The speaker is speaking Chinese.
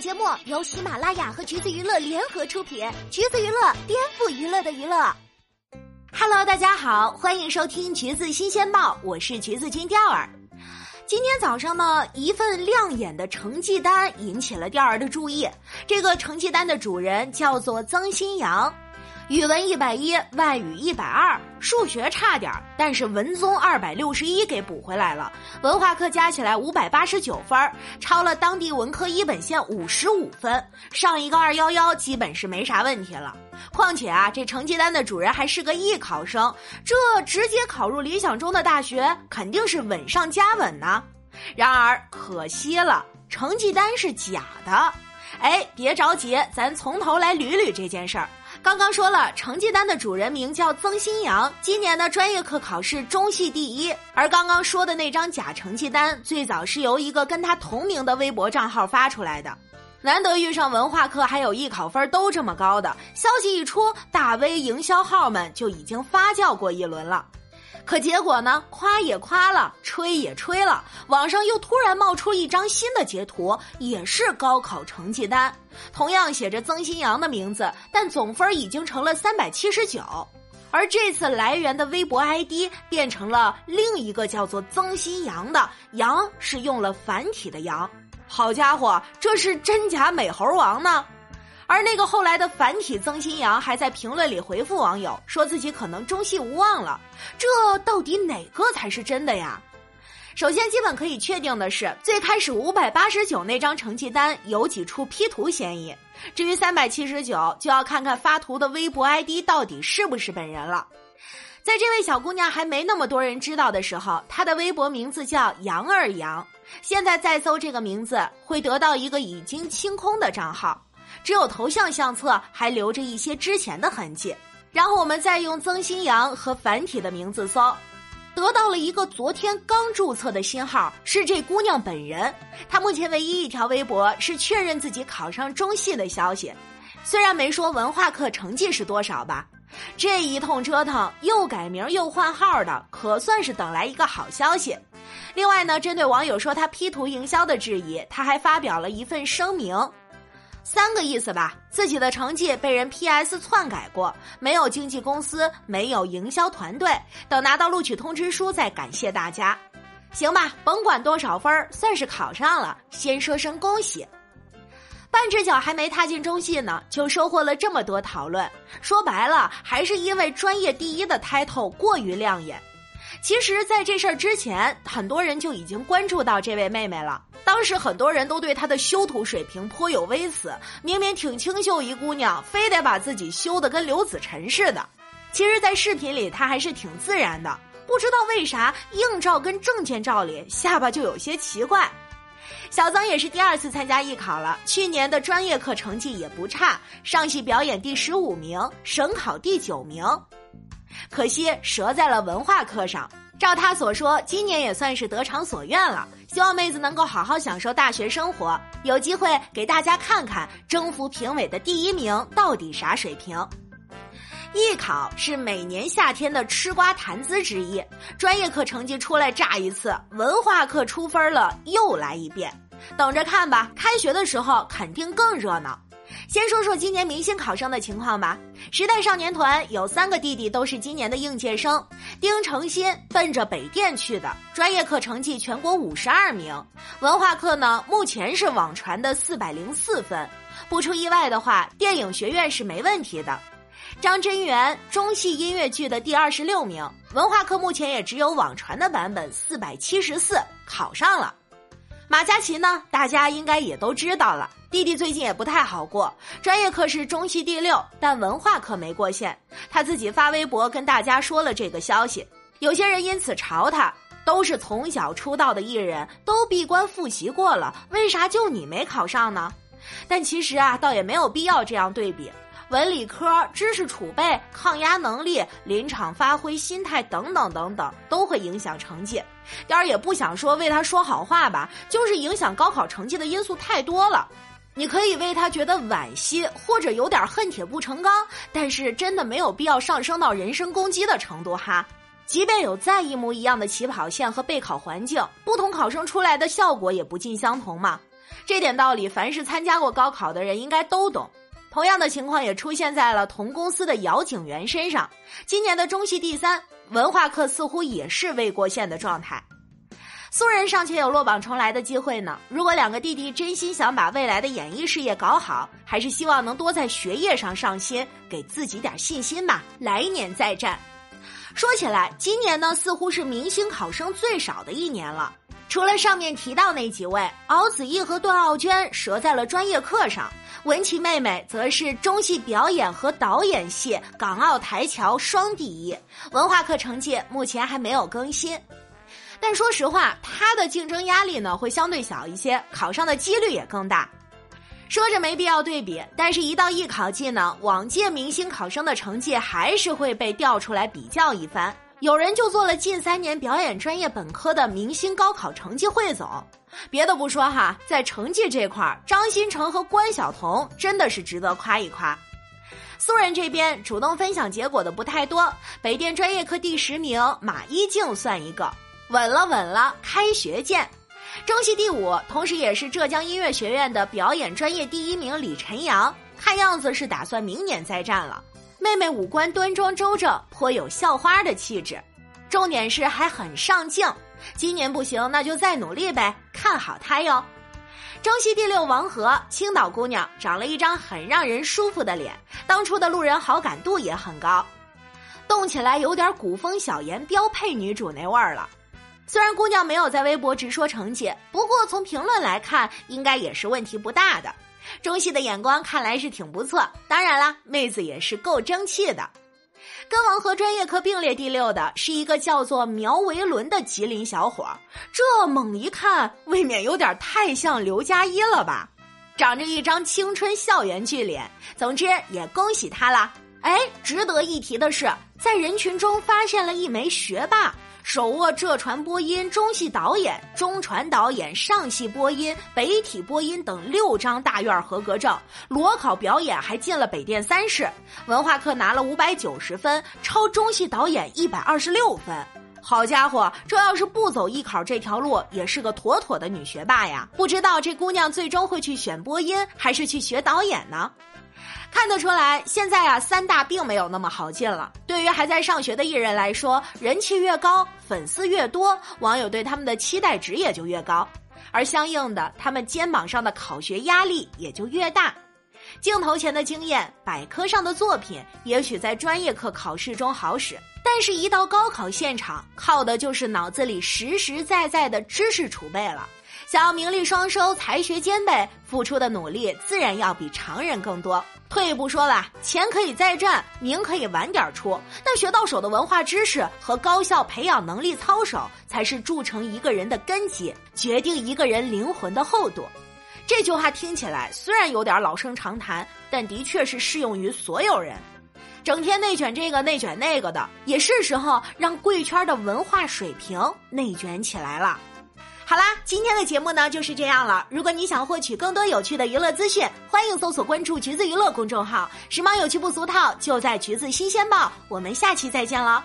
节目由喜马拉雅和橘子娱乐联合出品，橘子娱乐颠覆娱乐的娱乐。Hello，大家好，欢迎收听橘子新鲜报，我是橘子金钓儿。今天早上呢，一份亮眼的成绩单引起了钓儿的注意。这个成绩单的主人叫做曾新阳。语文一百一，外语一百二，数学差点但是文综二百六十一给补回来了。文化课加起来五百八十九分，超了当地文科一本线五十五分，上一个二幺幺基本是没啥问题了。况且啊，这成绩单的主人还是个艺考生，这直接考入理想中的大学，肯定是稳上加稳呢。然而可惜了，成绩单是假的。哎，别着急，咱从头来捋捋这件事儿。刚刚说了，成绩单的主人名叫曾新阳，今年的专业课考试中戏第一。而刚刚说的那张假成绩单，最早是由一个跟他同名的微博账号发出来的。难得遇上文化课还有艺考分都这么高的消息一出，大 V 营销号们就已经发酵过一轮了。可结果呢？夸也夸了，吹也吹了，网上又突然冒出一张新的截图，也是高考成绩单，同样写着曾新阳的名字，但总分已经成了三百七十九。而这次来源的微博 ID 变成了另一个叫做曾新阳的，阳是用了繁体的阳。好家伙，这是真假美猴王呢！而那个后来的繁体曾新阳还在评论里回复网友，说自己可能中戏无望了。这到底哪个才是真的呀？首先，基本可以确定的是，最开始五百八十九那张成绩单有几处 P 图嫌疑。至于三百七十九，就要看看发图的微博 ID 到底是不是本人了。在这位小姑娘还没那么多人知道的时候，她的微博名字叫杨二杨。现在再搜这个名字，会得到一个已经清空的账号。只有头像相册还留着一些之前的痕迹，然后我们再用曾新阳和繁体的名字搜，得到了一个昨天刚注册的新号，是这姑娘本人。她目前唯一一条微博是确认自己考上中戏的消息，虽然没说文化课成绩是多少吧。这一通折腾，又改名又换号的，可算是等来一个好消息。另外呢，针对网友说他 P 图营销的质疑，他还发表了一份声明。三个意思吧，自己的成绩被人 PS 篡改过，没有经纪公司，没有营销团队，等拿到录取通知书再感谢大家。行吧，甭管多少分算是考上了，先说声恭喜。半只脚还没踏进中戏呢，就收获了这么多讨论。说白了，还是因为专业第一的 title 过于亮眼。其实，在这事儿之前，很多人就已经关注到这位妹妹了。当时很多人都对她的修图水平颇有微词，明明挺清秀一姑娘，非得把自己修得跟刘子晨似的。其实，在视频里她还是挺自然的，不知道为啥硬照跟证件照里下巴就有些奇怪。小曾也是第二次参加艺考了，去年的专业课成绩也不差，上戏表演第十五名，省考第九名。可惜折在了文化课上。照他所说，今年也算是得偿所愿了。希望妹子能够好好享受大学生活，有机会给大家看看征服评委的第一名到底啥水平。艺考是每年夏天的吃瓜谈资之一，专业课成绩出来炸一次，文化课出分了又来一遍，等着看吧。开学的时候肯定更热闹。先说说今年明星考生的情况吧。时代少年团有三个弟弟都是今年的应届生，丁程鑫奔着北电去的，专业课成绩全国五十二名，文化课呢目前是网传的四百零四分，不出意外的话，电影学院是没问题的。张真源中戏音乐剧的第二十六名，文化课目前也只有网传的版本四百七十四，考上了。马嘉祺呢？大家应该也都知道了。弟弟最近也不太好过，专业课是中戏第六，但文化课没过线。他自己发微博跟大家说了这个消息。有些人因此嘲他，都是从小出道的艺人，都闭关复习过了，为啥就你没考上呢？但其实啊，倒也没有必要这样对比。文理科、知识储备、抗压能力、临场发挥、心态等等等等，都会影响成绩。点儿也不想说为他说好话吧，就是影响高考成绩的因素太多了。你可以为他觉得惋惜，或者有点恨铁不成钢，但是真的没有必要上升到人身攻击的程度哈。即便有再一模一样的起跑线和备考环境，不同考生出来的效果也不尽相同嘛。这点道理，凡是参加过高考的人应该都懂。同样的情况也出现在了同公司的姚景元身上。今年的中戏第三文化课似乎也是未过线的状态。苏人尚且有落榜重来的机会呢。如果两个弟弟真心想把未来的演艺事业搞好，还是希望能多在学业上上心，给自己点信心吧。来年再战。说起来，今年呢似乎是明星考生最少的一年了。除了上面提到那几位，敖子逸和段奥娟折在了专业课上，文琪妹妹则是中戏表演和导演系港澳台侨双第一。文化课成绩目前还没有更新。但说实话，他的竞争压力呢会相对小一些，考上的几率也更大。说着没必要对比，但是，一到艺考季呢，往届明星考生的成绩还是会被调出来比较一番。有人就做了近三年表演专业本科的明星高考成绩汇总。别的不说哈，在成绩这块，张新成和关晓彤真的是值得夸一夸。苏人这边主动分享结果的不太多，北电专业课第十名马一静算一个。稳了，稳了！开学见。中戏第五，同时也是浙江音乐学院的表演专业第一名李晨阳，看样子是打算明年再战了。妹妹五官端庄周正，颇有校花的气质，重点是还很上镜。今年不行，那就再努力呗，看好她哟。中戏第六，王和，青岛姑娘，长了一张很让人舒服的脸，当初的路人好感度也很高，动起来有点古风小颜标配女主那味儿了。虽然姑娘没有在微博直说成绩，不过从评论来看，应该也是问题不大的。中戏的眼光看来是挺不错，当然啦，妹子也是够争气的。跟王和专业课并列第六的是一个叫做苗维伦的吉林小伙，这猛一看，未免有点太像刘佳一了吧？长着一张青春校园剧脸。总之，也恭喜他啦！哎，值得一提的是，在人群中发现了一枚学霸。手握浙传播音、中戏导演、中传导演、上戏播音、北体播音等六张大院合格证，裸考表演还进了北电三试，文化课拿了五百九十分，超中戏导演一百二十六分。好家伙，这要是不走艺考这条路，也是个妥妥的女学霸呀！不知道这姑娘最终会去选播音，还是去学导演呢？看得出来，现在啊，三大并没有那么好进了。对于还在上学的艺人来说，人气越高，粉丝越多，网友对他们的期待值也就越高，而相应的，他们肩膀上的考学压力也就越大。镜头前的经验，百科上的作品，也许在专业课考试中好使，但是，一到高考现场，靠的就是脑子里实实在在的知识储备了。想要名利双收、才学兼备，付出的努力自然要比常人更多。退一步说吧，钱可以再赚，名可以晚点出，但学到手的文化知识和高效培养能力操守，才是铸成一个人的根基，决定一个人灵魂的厚度。这句话听起来虽然有点老生常谈，但的确是适用于所有人。整天内卷这个内卷那个的，也是时候让贵圈的文化水平内卷起来了。好啦，今天的节目呢就是这样了。如果你想获取更多有趣的娱乐资讯，欢迎搜索关注“橘子娱乐”公众号，时髦有趣不俗套，就在“橘子新鲜报”。我们下期再见了。